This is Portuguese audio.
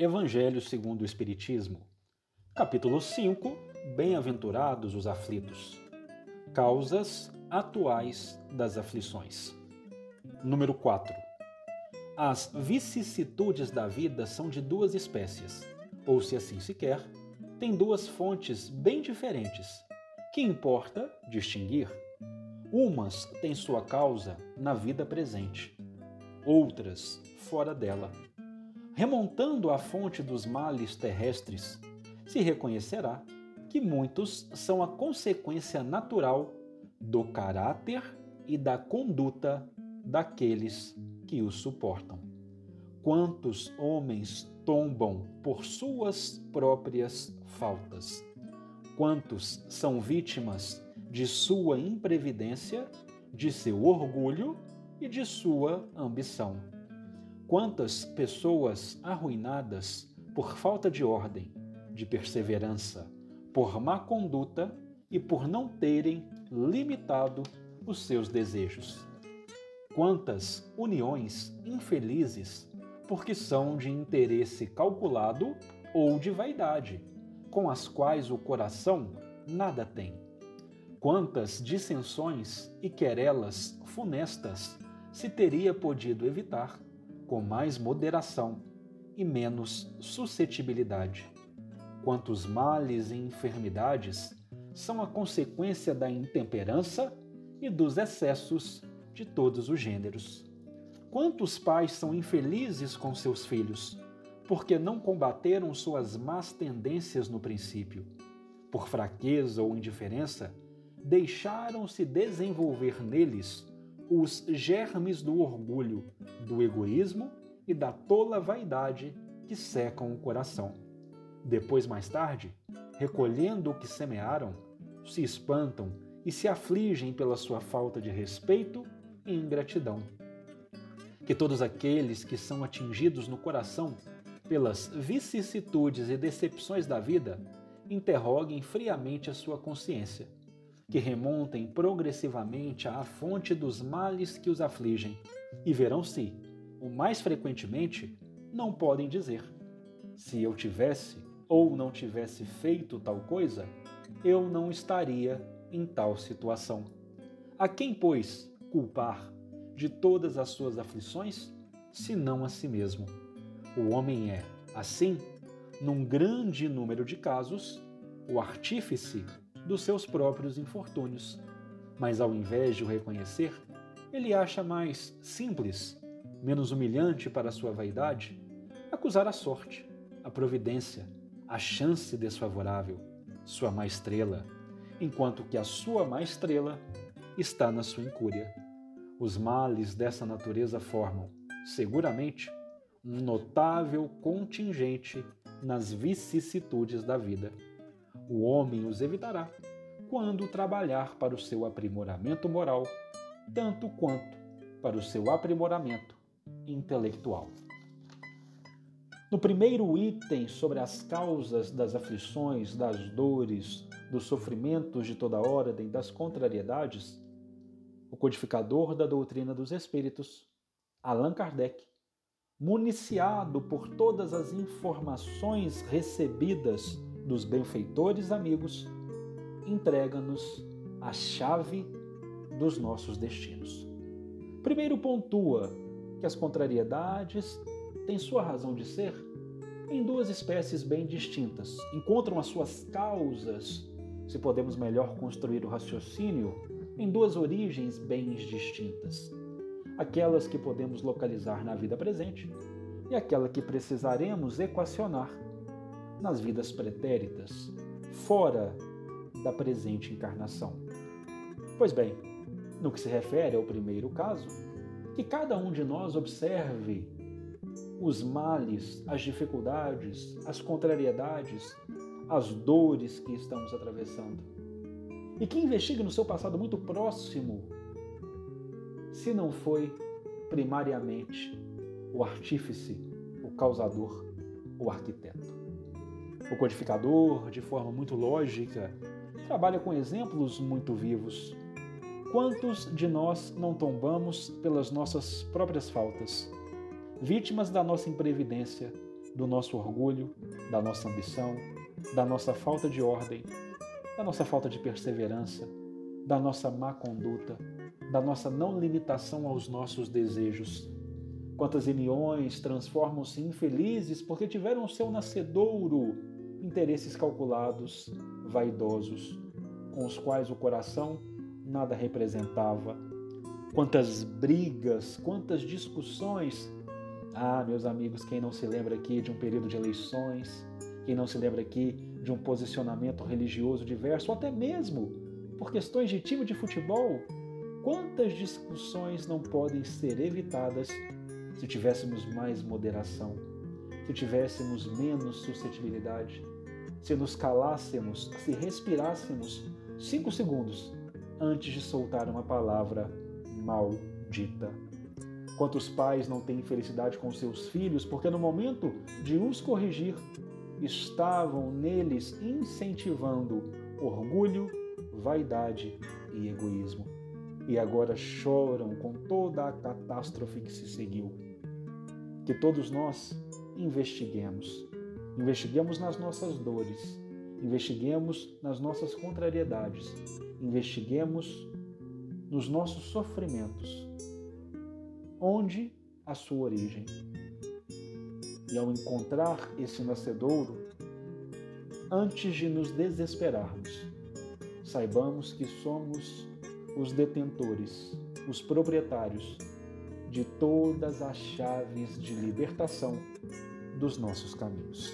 Evangelho segundo o Espiritismo, capítulo 5 Bem-aventurados os aflitos. Causas atuais das aflições. Número 4. As vicissitudes da vida são de duas espécies, ou se assim se quer, têm duas fontes bem diferentes, que importa distinguir. Umas têm sua causa na vida presente, outras fora dela remontando à fonte dos males terrestres, se reconhecerá que muitos são a consequência natural do caráter e da conduta daqueles que os suportam. Quantos homens tombam por suas próprias faltas? Quantos são vítimas de sua imprevidência, de seu orgulho e de sua ambição? Quantas pessoas arruinadas por falta de ordem, de perseverança, por má conduta e por não terem limitado os seus desejos. Quantas uniões infelizes porque são de interesse calculado ou de vaidade, com as quais o coração nada tem. Quantas dissensões e querelas funestas se teria podido evitar com mais moderação e menos suscetibilidade. Quantos males e enfermidades são a consequência da intemperança e dos excessos de todos os gêneros. Quantos pais são infelizes com seus filhos, porque não combateram suas más tendências no princípio? Por fraqueza ou indiferença, deixaram-se desenvolver neles os germes do orgulho, do egoísmo e da tola vaidade que secam o coração. Depois, mais tarde, recolhendo o que semearam, se espantam e se afligem pela sua falta de respeito e ingratidão. Que todos aqueles que são atingidos no coração pelas vicissitudes e decepções da vida interroguem friamente a sua consciência que remontem progressivamente à fonte dos males que os afligem, e verão se, o mais frequentemente, não podem dizer: se eu tivesse ou não tivesse feito tal coisa, eu não estaria em tal situação. A quem, pois, culpar de todas as suas aflições, senão a si mesmo? O homem é, assim, num grande número de casos, o artífice dos seus próprios infortúnios. Mas ao invés de o reconhecer, ele acha mais simples, menos humilhante para sua vaidade, acusar a sorte, a providência, a chance desfavorável, sua má estrela, enquanto que a sua má estrela está na sua incúria. Os males dessa natureza formam, seguramente, um notável contingente nas vicissitudes da vida o homem os evitará quando trabalhar para o seu aprimoramento moral, tanto quanto para o seu aprimoramento intelectual. No primeiro item sobre as causas das aflições, das dores, dos sofrimentos de toda ordem, das contrariedades, o codificador da doutrina dos espíritos, Allan Kardec, municiado por todas as informações recebidas dos benfeitores amigos, entrega-nos a chave dos nossos destinos. Primeiro, pontua que as contrariedades têm sua razão de ser em duas espécies bem distintas. Encontram as suas causas, se podemos melhor construir o raciocínio, em duas origens bem distintas. Aquelas que podemos localizar na vida presente e aquela que precisaremos equacionar nas vidas pretéritas, fora da presente encarnação. Pois bem, no que se refere ao primeiro caso, que cada um de nós observe os males, as dificuldades, as contrariedades, as dores que estamos atravessando. E que investigue no seu passado muito próximo se não foi primariamente o artífice, o causador, o arquiteto. O codificador, de forma muito lógica, trabalha com exemplos muito vivos. Quantos de nós não tombamos pelas nossas próprias faltas, vítimas da nossa imprevidência, do nosso orgulho, da nossa ambição, da nossa falta de ordem, da nossa falta de perseverança, da nossa má conduta, da nossa não limitação aos nossos desejos. Quantas uniões transformam-se infelizes porque tiveram seu nascedouro interesses calculados, vaidosos, com os quais o coração nada representava. Quantas brigas, quantas discussões. Ah, meus amigos, quem não se lembra aqui de um período de eleições, quem não se lembra aqui de um posicionamento religioso diverso, ou até mesmo por questões de time de futebol, quantas discussões não podem ser evitadas se tivéssemos mais moderação, se tivéssemos menos suscetibilidade, se nos calássemos, se respirássemos cinco segundos antes de soltar uma palavra maldita. Quantos pais não têm felicidade com seus filhos porque no momento de os corrigir estavam neles incentivando orgulho, vaidade e egoísmo. E agora choram com toda a catástrofe que se seguiu. Que todos nós investiguemos. Investiguemos nas nossas dores, investiguemos nas nossas contrariedades, investiguemos nos nossos sofrimentos. Onde a sua origem? E ao encontrar esse nascedouro, antes de nos desesperarmos, saibamos que somos os detentores, os proprietários de todas as chaves de libertação dos nossos caminhos.